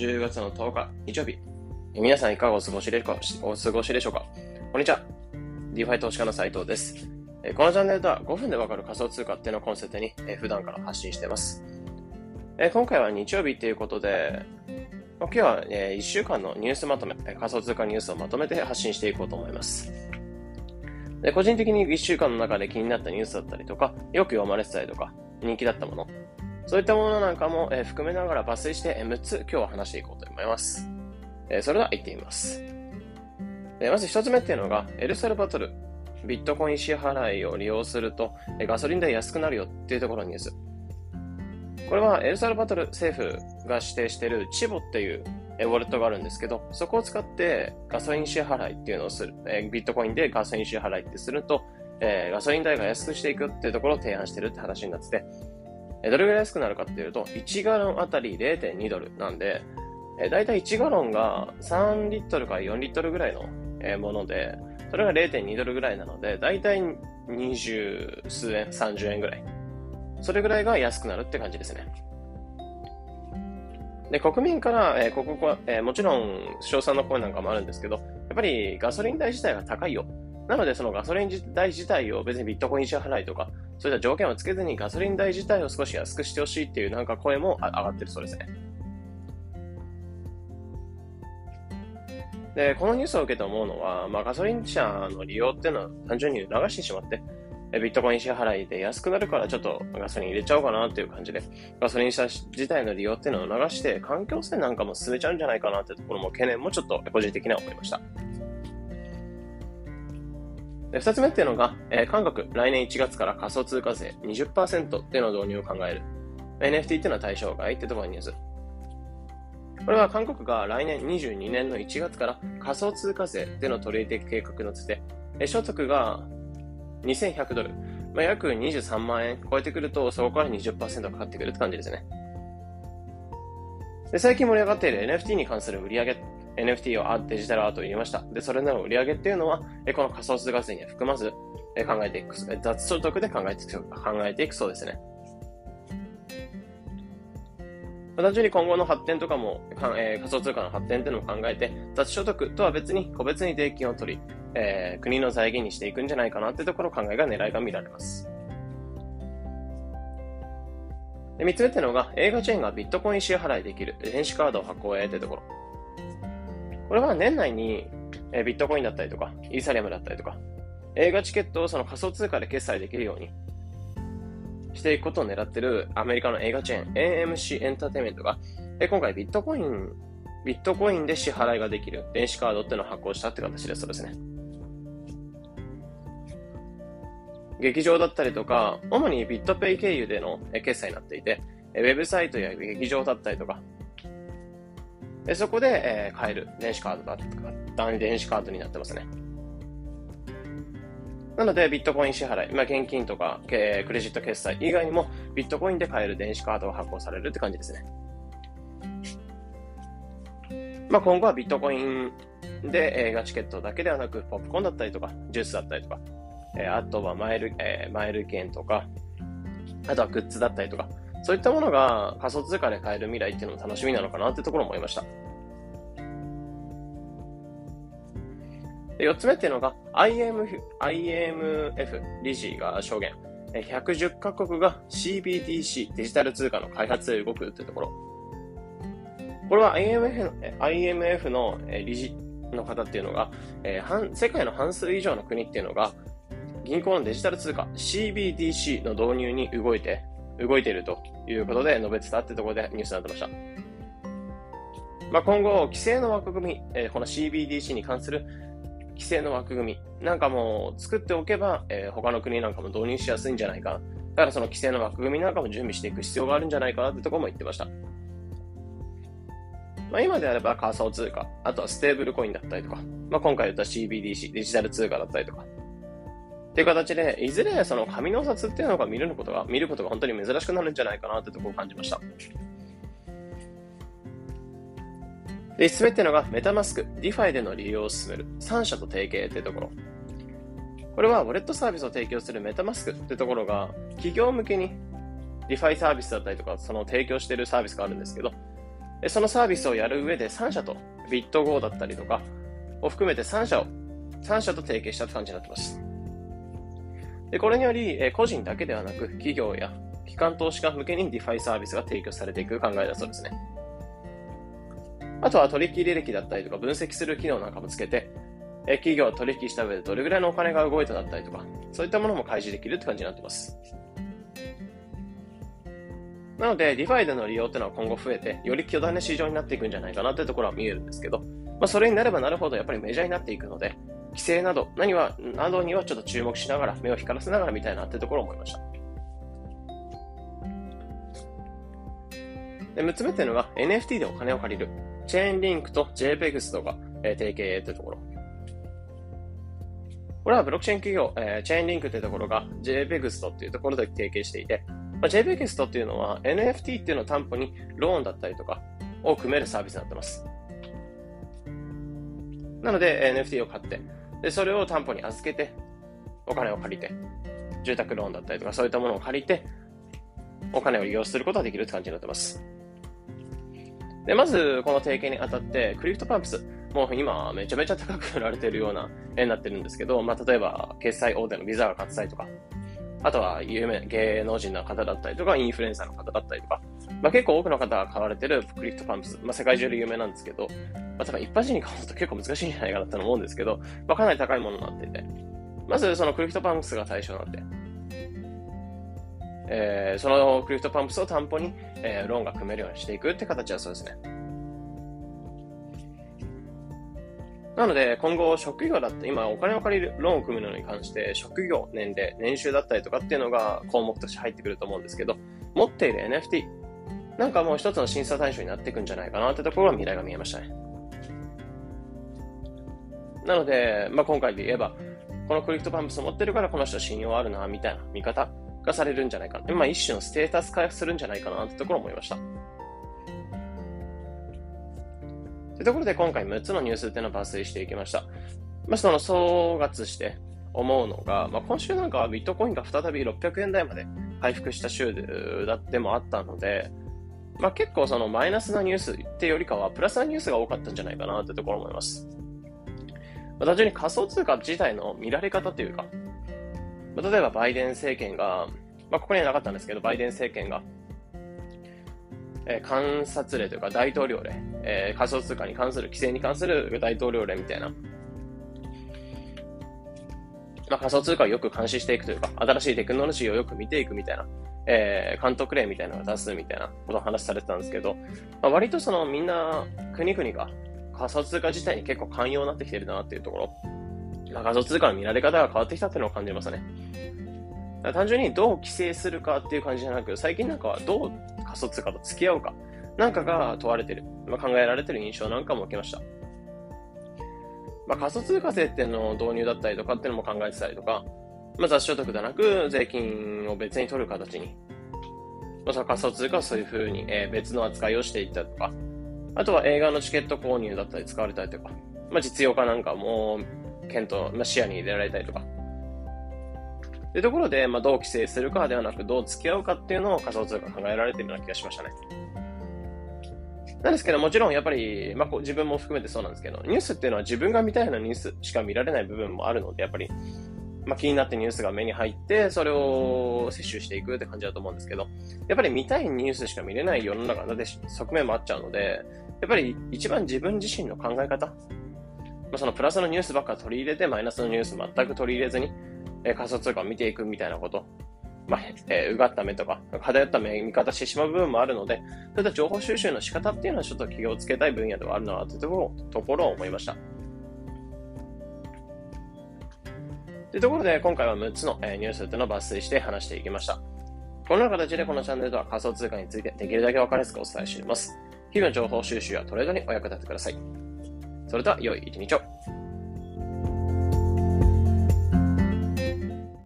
10月の10日、日曜日。皆さんいかがお過ごしでお過ごしでしょうか？こんにちは。DeFi 投資家の斉藤です。このチャンネルでは5分でわかる仮想通貨っていうのをコンセプトに普段から発信しています。今回は日曜日ということで、今日は1週間のニュースまとめ、仮想通貨ニュースをまとめて発信していこうと思います。で個人的に1週間の中で気になったニュースだったりとか、よく読まれてたりとか、人気だったもの、そういったものなんかも、え含めながら抜粋して6つ今日は話していこうと思います。えそれでは行ってみます。えまず1つ目っていうのが、エルサルバトル、ビットコイン支払いを利用すると、えガソリン代安くなるよっていうところのニュース。これはエルサルバトル政府が指定しているチボっていうウォレットがあるんですけど、そこを使ってガソリン支払いっていうのをする、えビットコインでガソリン支払いってすると、えガソリン代が安くしていくっていうところを提案してるって話になってて、どれぐらい安くなるかっていうと、1ガロンあたり0.2ドルなんで、だいたい1ガロンが3リットルから4リットルぐらいのもので、それが0.2ドルぐらいなので、だいたい20数円、30円ぐらい。それぐらいが安くなるって感じですね。で、国民から、えー、ここは、えー、もちろん、賞賛の声なんかもあるんですけど、やっぱりガソリン代自体が高いよ。なので、そのガソリン代自体を別にビットコイン支払いとか、そういった条件をつけずにガソリン代自体を少し安くしてほしいっていうなんか声も上がってるそうですね。で、このニュースを受けて思うのは、まあ、ガソリン車の利用っていうのは単純に流してしまって、ビットコイン支払いで安くなるからちょっとガソリン入れちゃおうかなっていう感じで、ガソリン車自体の利用っていうのを流して、環境性なんかも進めちゃうんじゃないかなってところも懸念もちょっと個人的には思いました。で二つ目っていうのが、えー、韓国、来年1月から仮想通貨税20%っていうのを導入を考える。NFT っていうのは対象外ってところのニュース。これは韓国が来年22年の1月から仮想通貨税っていうの取り入れ計画のつて、所得が2100ドル、まあ、約23万円超えてくると、そこから20%かかってくるって感じですね。で最近盛り上がっている NFT に関する売り上げ NFT をデジタルアートを入れました。で、それの売り上げっていうのは、この仮想通貨税には含まず、考えていく、雑所得で考えていく、考えていくそうですね。単純に今後の発展とかも、えー、仮想通貨の発展っていうのを考えて、雑所得とは別に個別に税金を取り、えー、国の財源にしていくんじゃないかなってところ考えが狙いが見られます。で、三つ目っていうのが、映画チェーンがビットコイン支払いできる電子カードを発行へってところ。これは年内に、えビットコインだったりとか、イーサリアムだったりとか、映画チケットをその仮想通貨で決済できるようにしていくことを狙ってるアメリカの映画チェーン AMC エンターテイメントが、え今回ビットコイン、ビットコインで支払いができる電子カードっていうのを発行したって形です。そうですね。劇場だったりとか、主にビットペイ経由での決済になっていて、ウェブサイトや劇場だったりとか、そこで、えー、買える電子カードだったか、電子カードになってますね。なので、ビットコイン支払い、まあ、現金とか、えクレジット決済以外にも、ビットコインで買える電子カードが発行されるって感じですね。まあ、今後はビットコインで映画チケットだけではなく、ポップコーンだったりとか、ジュースだったりとか、えー、あとはマイル、えー、マイル券とか、あとはグッズだったりとか、そういったものが仮想通貨で買える未来っていうのも楽しみなのかなってところも思いました。で4つ目っていうのが IMF, IMF 理事が証言。110カ国が CBDC デジタル通貨の開発へ動くっていうところ。これは IMF の IMF の理事の方っていうのが、えー、世界の半数以上の国っていうのが銀行のデジタル通貨 CBDC の導入に動いて動いているということで述べてたってところでニュースになってました。まあ、今後、規制の枠組み、えー、この CBDC に関する規制の枠組みなんかも作っておけば、えー、他の国なんかも導入しやすいんじゃないか。だからその規制の枠組みなんかも準備していく必要があるんじゃないかなってところも言ってました。まあ、今であれば仮想通貨、あとはステーブルコインだったりとか、まあ、今回言った CBDC、デジタル通貨だったりとか、っていう形で、いずれその紙の札っていうのが見ることが、見ることが本当に珍しくなるんじゃないかなってところを感じました。で、5つ目っていうのが、メタマスク、DeFi での利用を進める、3社と提携っていうところ。これは、ウォレットサービスを提供するメタマスクっていうところが、企業向けに DeFi サービスだったりとか、その提供しているサービスがあるんですけど、そのサービスをやる上で3社と、ビット GO だったりとかを含めて3社を、3社と提携したって感じになってます。で、これにより、え個人だけではなく、企業や機関投資家向けに DeFi サービスが提供されていく考えだそうですね。あとは取引履歴だったりとか分析する機能なんかもつけて、え企業は取引した上でどれぐらいのお金が動いただったりとか、そういったものも開示できるって感じになってます。なので、DeFi での利用っていうのは今後増えて、より巨大な市場になっていくんじゃないかなというところは見えるんですけど、まあ、それになればなるほどやっぱりメジャーになっていくので、規制など、何は、などにはちょっと注目しながら、目を光らせながら見たいなっていうところを思いました。で、6つ目っていうのが NFT でお金を借りる。チェーンリンクと JPEX とか、えー、提携というところ。これはブロックチェーン企業、えー、チェーンリンクというところが JPEX というところで提携していて、まあ、JPEX っていうのは NFT っていうのを担保にローンだったりとかを組めるサービスになってます。なので NFT を買って、で、それを担保に預けて、お金を借りて、住宅ローンだったりとかそういったものを借りて、お金を利用することができるって感じになってます。で、まず、この提携にあたって、クリプトパンクス、もう今、めちゃめちゃ高く売られてるような NFT になってるんですけど、まあ、例えば、決済大手のビザが買った際とか、あとは有名、芸能人の方だったりとか、インフルエンサーの方だったりとか、まあ、結構多くの方が買われてるクリプトパンクス、まあ、世界中で有名なんですけど、まあ、多分一般人が買うと結構難しいんじゃないかなと思うんですけど、まあ、かなり高いものになっていて、まずそのクリプトパンクスが対象なって、えー、そのクリプトパンクスを担保に、えー、ローンが組めるようにしていくって形だそうですね。なので、今後、職業だって、今、お金を借りる、ローンを組むのに関して、職業、年齢、年収だったりとかっていうのが項目として入ってくると思うんですけど、持っている NFT、なんかもう一つの審査対象になっていくんじゃないかなってところは未来が見えましたね。なので、まあ、今回で言えば、このクリプトパンクス持ってるからこの人信用あるな、みたいな見方がされるんじゃないかな。まあ、一種のステータス化するんじゃないかなってところ思いました。というところで今回6つのニュースっていうのを抜粋していきました。まあ、その総括して思うのが、まあ、今週なんかはビットコインが再び600円台まで回復した週だってもあったので、まあ、結構そのマイナスなニュースってよりかはプラスなニュースが多かったんじゃないかなってところ思います。まあ、単純に仮想通貨自体の見られ方というか、まあ、例えばバイデン政権が、まあ、ここにはなかったんですけど、バイデン政権がえー、観察令というか大統領令、えー、仮想通貨に関する、規制に関する大統領令みたいな、まあ、仮想通貨をよく監視していくというか、新しいテクノロジーをよく見ていくみたいな、えー、監督令みたいなのを出すみたいなことを話されてたんですけど、まあ、割とそのみんな、国々が仮想通貨自体に結構寛容になってきてるなっていうところ、まあ、仮想通貨の見られ方が変わってきたっていうのを感じますね。単純にどう規制するかっていう感じじゃなく、最近なんかはどう仮想通貨と付き合うか、なんかが問われてる、まあ、考えられてる印象なんかも受けました。まあ、仮想通貨税っていうの導入だったりとかっていうのも考えてたりとか、まあ、雑所得でなく税金を別に取る形に、まあ、その仮想通貨はそういう風に、えー、別の扱いをしていったりとか、あとは映画のチケット購入だったり使われたりとか、まあ、実用化なんかも検討、まあ、視野に入れられたりとか、というところで、まあ、どう規制するかではなく、どう付き合うかっていうのを仮想通貨考えられているような気がしましたね。なんですけど、もちろんやっぱり、まあ、自分も含めてそうなんですけど、ニュースっていうのは自分が見たいようなニュースしか見られない部分もあるので、やっぱり、まあ、気になってニュースが目に入って、それを摂取していくって感じだと思うんですけど、やっぱり見たいニュースしか見れない世の中で側面もあっちゃうので、やっぱり一番自分自身の考え方、まあ、そのプラスのニュースばっか取り入れて、マイナスのニュース全く取り入れずに、え仮想通貨を見ていくみたいなこと、まあ、えー、うがった目とか、偏った目見方してしまう部分もあるので、そういった情報収集の仕方っていうのはちょっと気をつけたい分野ではあるなというところを思いました。というところで、今回は6つの、え、ニュースというのを抜粋して話していきました。このような形でこのチャンネルでは仮想通貨についてできるだけ分かりやすくお伝えしています。日々の情報収集やトレードにお役立てください。それでは、良い一日を。